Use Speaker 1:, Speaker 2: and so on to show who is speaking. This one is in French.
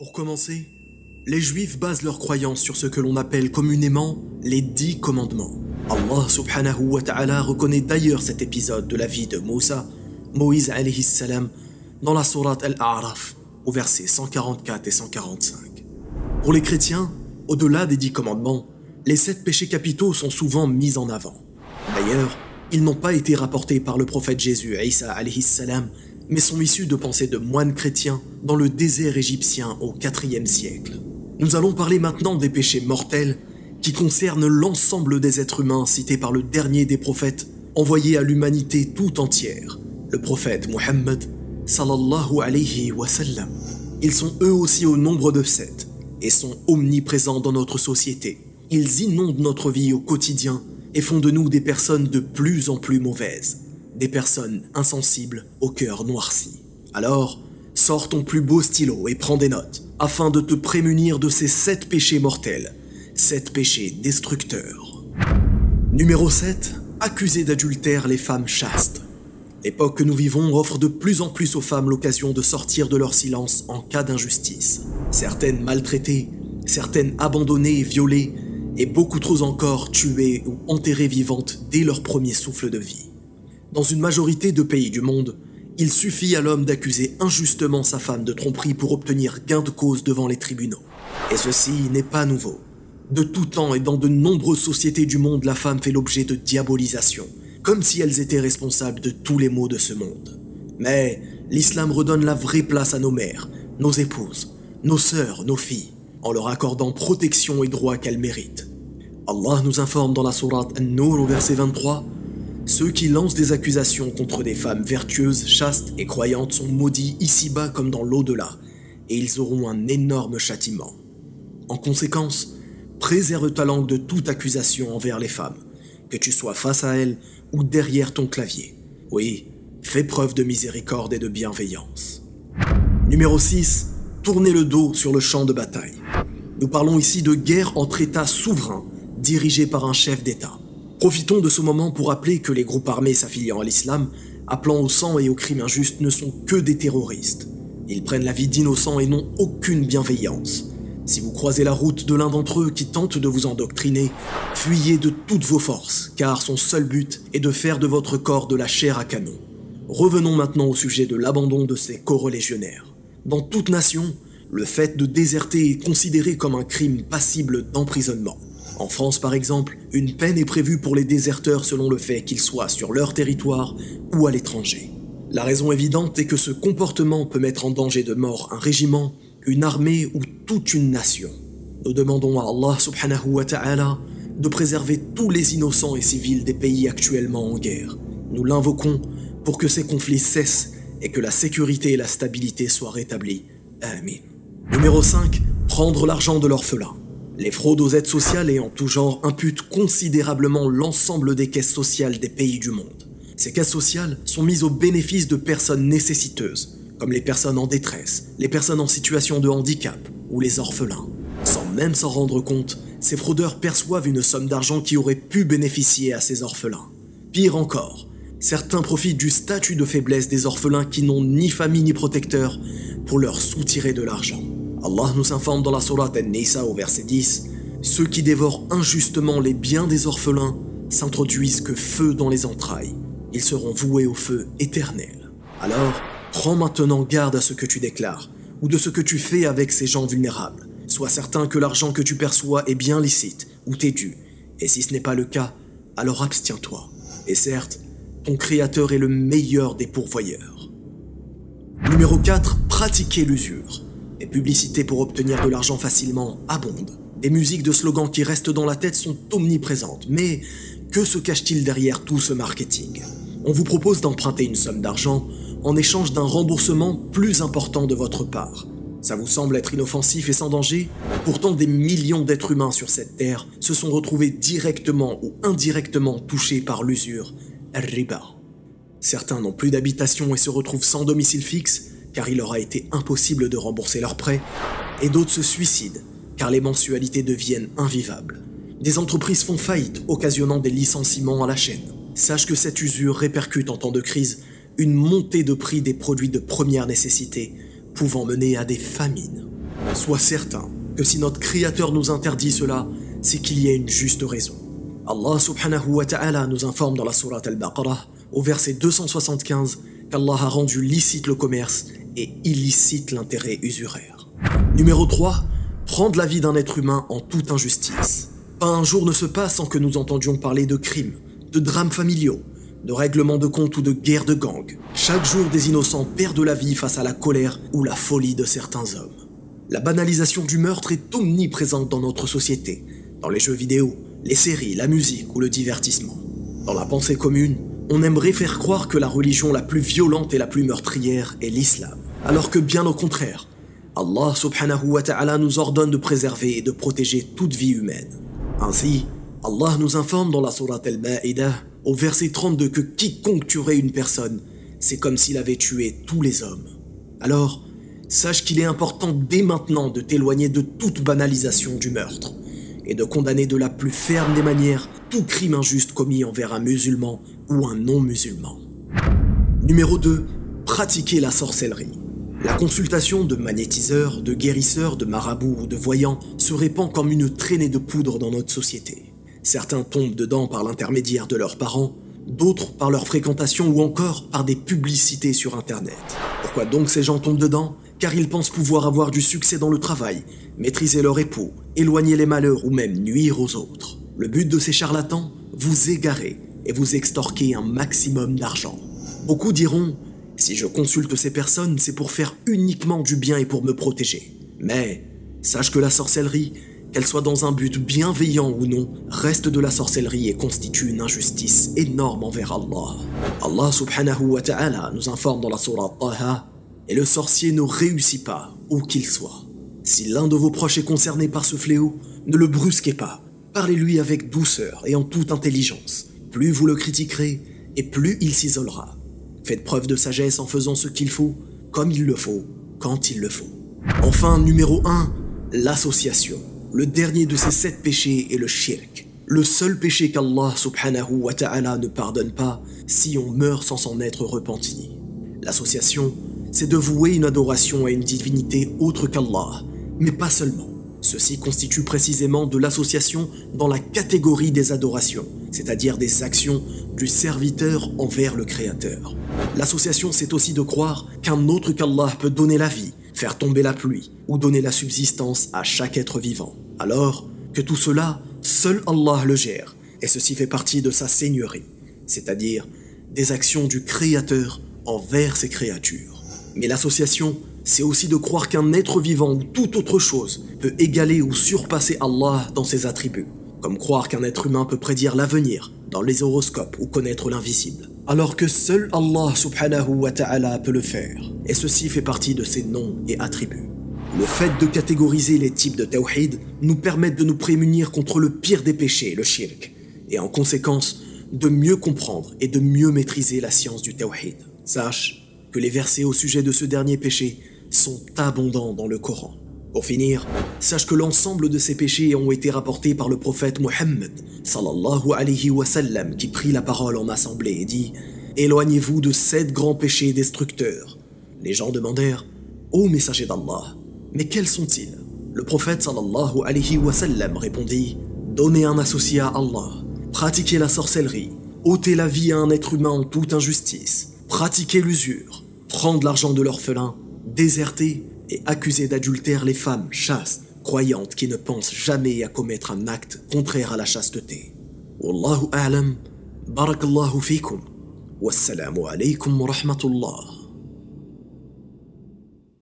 Speaker 1: Pour commencer, les juifs basent leur croyance sur ce que l'on appelle communément les dix commandements. Allah subhanahu wa ta'ala reconnaît d'ailleurs cet épisode de la vie de Moussa, Moïse alayhi dans la sourate Al-A'raf, au versets 144 et 145. Pour les chrétiens, au-delà des dix commandements, les sept péchés capitaux sont souvent mis en avant. D'ailleurs, ils n'ont pas été rapportés par le prophète Jésus, Isa alayhi mais sont issus de pensées de moines chrétiens dans le désert égyptien au IVe siècle. Nous allons parler maintenant des péchés mortels qui concernent l'ensemble des êtres humains cités par le dernier des prophètes envoyé à l'humanité tout entière, le prophète Muhammad sallallahu alayhi wa sallam. Ils sont eux aussi au nombre de sept et sont omniprésents dans notre société. Ils inondent notre vie au quotidien et font de nous des personnes de plus en plus mauvaises des personnes insensibles au cœur noirci. Alors, sors ton plus beau stylo et prends des notes, afin de te prémunir de ces sept péchés mortels, sept péchés destructeurs. Numéro 7. Accuser d'adultère les femmes chastes. L'époque que nous vivons offre de plus en plus aux femmes l'occasion de sortir de leur silence en cas d'injustice. Certaines maltraitées, certaines abandonnées et violées, et beaucoup trop encore tuées ou enterrées vivantes dès leur premier souffle de vie. Dans une majorité de pays du monde, il suffit à l'homme d'accuser injustement sa femme de tromperie pour obtenir gain de cause devant les tribunaux. Et ceci n'est pas nouveau. De tout temps et dans de nombreuses sociétés du monde, la femme fait l'objet de diabolisation, comme si elles étaient responsables de tous les maux de ce monde. Mais l'islam redonne la vraie place à nos mères, nos épouses, nos sœurs, nos filles, en leur accordant protection et droits qu'elles méritent. Allah nous informe dans la sourate An-Nur au verset 23 ceux qui lancent des accusations contre des femmes vertueuses, chastes et croyantes sont maudits ici-bas comme dans l'au-delà, et ils auront un énorme châtiment. En conséquence, préserve ta langue de toute accusation envers les femmes, que tu sois face à elles ou derrière ton clavier. Oui, fais preuve de miséricorde et de bienveillance. Numéro 6. Tournez le dos sur le champ de bataille. Nous parlons ici de guerre entre États souverains, dirigés par un chef d'État. Profitons de ce moment pour rappeler que les groupes armés s'affiliant à l'islam, appelant au sang et aux crimes injustes, ne sont que des terroristes. Ils prennent la vie d'innocents et n'ont aucune bienveillance. Si vous croisez la route de l'un d'entre eux qui tente de vous endoctriner, fuyez de toutes vos forces, car son seul but est de faire de votre corps de la chair à canon. Revenons maintenant au sujet de l'abandon de ces coreligionnaires. Dans toute nation, le fait de déserter est considéré comme un crime passible d'emprisonnement. En France, par exemple, une peine est prévue pour les déserteurs selon le fait qu'ils soient sur leur territoire ou à l'étranger. La raison évidente est que ce comportement peut mettre en danger de mort un régiment, une armée ou toute une nation. Nous demandons à Allah subhanahu wa ta'ala de préserver tous les innocents et civils des pays actuellement en guerre. Nous l'invoquons pour que ces conflits cessent et que la sécurité et la stabilité soient rétablies. Amen. Numéro 5. Prendre l'argent de l'orphelin. Les fraudes aux aides sociales et en tout genre imputent considérablement l'ensemble des caisses sociales des pays du monde. Ces caisses sociales sont mises au bénéfice de personnes nécessiteuses, comme les personnes en détresse, les personnes en situation de handicap ou les orphelins. Sans même s'en rendre compte, ces fraudeurs perçoivent une somme d'argent qui aurait pu bénéficier à ces orphelins. Pire encore, certains profitent du statut de faiblesse des orphelins qui n'ont ni famille ni protecteur pour leur soutirer de l'argent. Allah nous informe dans la sourate An-Nisa au verset 10 Ceux qui dévorent injustement les biens des orphelins s'introduisent que feu dans les entrailles. Ils seront voués au feu éternel. Alors, prends maintenant garde à ce que tu déclares ou de ce que tu fais avec ces gens vulnérables. Sois certain que l'argent que tu perçois est bien licite ou t'est dû. Et si ce n'est pas le cas, alors abstiens-toi. Et certes, ton Créateur est le meilleur des pourvoyeurs. Numéro 4. Pratiquer l'usure. Les publicités pour obtenir de l'argent facilement abondent. Des musiques de slogans qui restent dans la tête sont omniprésentes. Mais que se cache-t-il derrière tout ce marketing? On vous propose d'emprunter une somme d'argent en échange d'un remboursement plus important de votre part. Ça vous semble être inoffensif et sans danger? Pourtant, des millions d'êtres humains sur cette terre se sont retrouvés directement ou indirectement touchés par l'usure, riba. Certains n'ont plus d'habitation et se retrouvent sans domicile fixe, car il leur a été impossible de rembourser leurs prêts, et d'autres se suicident, car les mensualités deviennent invivables. Des entreprises font faillite, occasionnant des licenciements à la chaîne. Sache que cette usure répercute en temps de crise une montée de prix des produits de première nécessité, pouvant mener à des famines. Sois certain que si notre Créateur nous interdit cela, c'est qu'il y a une juste raison. Allah subhanahu wa ta'ala nous informe dans la sourate Al-Baqarah, au verset 275, qu'Allah a rendu licite le commerce et illicite l'intérêt usuraire. Numéro 3. Prendre la vie d'un être humain en toute injustice. Pas un jour ne se passe sans que nous entendions parler de crimes, de drames familiaux, de règlements de comptes ou de guerres de gangs. Chaque jour, des innocents perdent la vie face à la colère ou la folie de certains hommes. La banalisation du meurtre est omniprésente dans notre société, dans les jeux vidéo, les séries, la musique ou le divertissement. Dans la pensée commune, on aimerait faire croire que la religion la plus violente et la plus meurtrière est l'islam, alors que bien au contraire, Allah subhanahu wa ta'ala nous ordonne de préserver et de protéger toute vie humaine. Ainsi, Allah nous informe dans la sourate Al-Ma'idah au verset 32 que quiconque tuerait une personne, c'est comme s'il avait tué tous les hommes. Alors, sache qu'il est important dès maintenant de t'éloigner de toute banalisation du meurtre et de condamner de la plus ferme des manières tout crime injuste commis envers un musulman ou un non-musulman. Numéro 2. Pratiquer la sorcellerie. La consultation de magnétiseurs, de guérisseurs, de marabouts ou de voyants se répand comme une traînée de poudre dans notre société. Certains tombent dedans par l'intermédiaire de leurs parents, d'autres par leur fréquentation ou encore par des publicités sur Internet. Pourquoi donc ces gens tombent dedans? Car ils pensent pouvoir avoir du succès dans le travail, maîtriser leur époux, éloigner les malheurs ou même nuire aux autres. Le but de ces charlatans? Vous égarer et vous extorquer un maximum d'argent. Beaucoup diront si je consulte ces personnes, c'est pour faire uniquement du bien et pour me protéger. Mais sache que la sorcellerie, qu'elle soit dans un but bienveillant ou non, reste de la sorcellerie et constitue une injustice énorme envers Allah. Allah subhanahu wa ta'ala nous informe dans la surah Taha Et le sorcier ne réussit pas, où qu'il soit. Si l'un de vos proches est concerné par ce fléau, ne le brusquez pas. Parlez-lui avec douceur et en toute intelligence. Plus vous le critiquerez, et plus il s'isolera. Faites preuve de sagesse en faisant ce qu'il faut, comme il le faut, quand il le faut. Enfin, numéro 1, l'association. Le dernier de ces sept péchés est le shirk. Le seul péché qu'Allah subhanahu wa ta'ala ne pardonne pas si on meurt sans s'en être repenti. L'association, c'est de vouer une adoration à une divinité autre qu'Allah, mais pas seulement. Ceci constitue précisément de l'association dans la catégorie des adorations, c'est-à-dire des actions du serviteur envers le Créateur. L'association, c'est aussi de croire qu'un autre qu'Allah peut donner la vie, faire tomber la pluie ou donner la subsistance à chaque être vivant. Alors que tout cela, seul Allah le gère, et ceci fait partie de sa seigneurie, c'est-à-dire des actions du Créateur envers ses créatures. Mais l'association, c'est aussi de croire qu'un être vivant ou toute autre chose peut égaler ou surpasser Allah dans ses attributs, comme croire qu'un être humain peut prédire l'avenir dans les horoscopes ou connaître l'invisible, alors que seul Allah subhanahu wa ta'ala peut le faire, et ceci fait partie de ses noms et attributs. Le fait de catégoriser les types de tawhid nous permet de nous prémunir contre le pire des péchés, le shirk, et en conséquence de mieux comprendre et de mieux maîtriser la science du tawhid. Sache que les versets au sujet de ce dernier péché sont abondants dans le Coran. Pour finir, sache que l'ensemble de ces péchés ont été rapportés par le prophète Mohammed sallallahu alayhi wa sallam qui prit la parole en assemblée et dit Éloignez-vous de sept grands péchés destructeurs. Les gens demandèrent Ô messager d'Allah, mais quels sont-ils? Le prophète sallallahu alayhi wa répondit Donnez un associé à Allah, pratiquez la sorcellerie, ôtez la vie à un être humain en toute injustice, pratiquer l'usure, prendre l'argent de l'orphelin, déserter et accuser d'adultère les femmes chastes, croyantes qui ne pensent jamais à commettre un acte contraire à la chasteté. Wallahu a'lam, barakallahu fikum, wassalamu alaykum wa rahmatullah.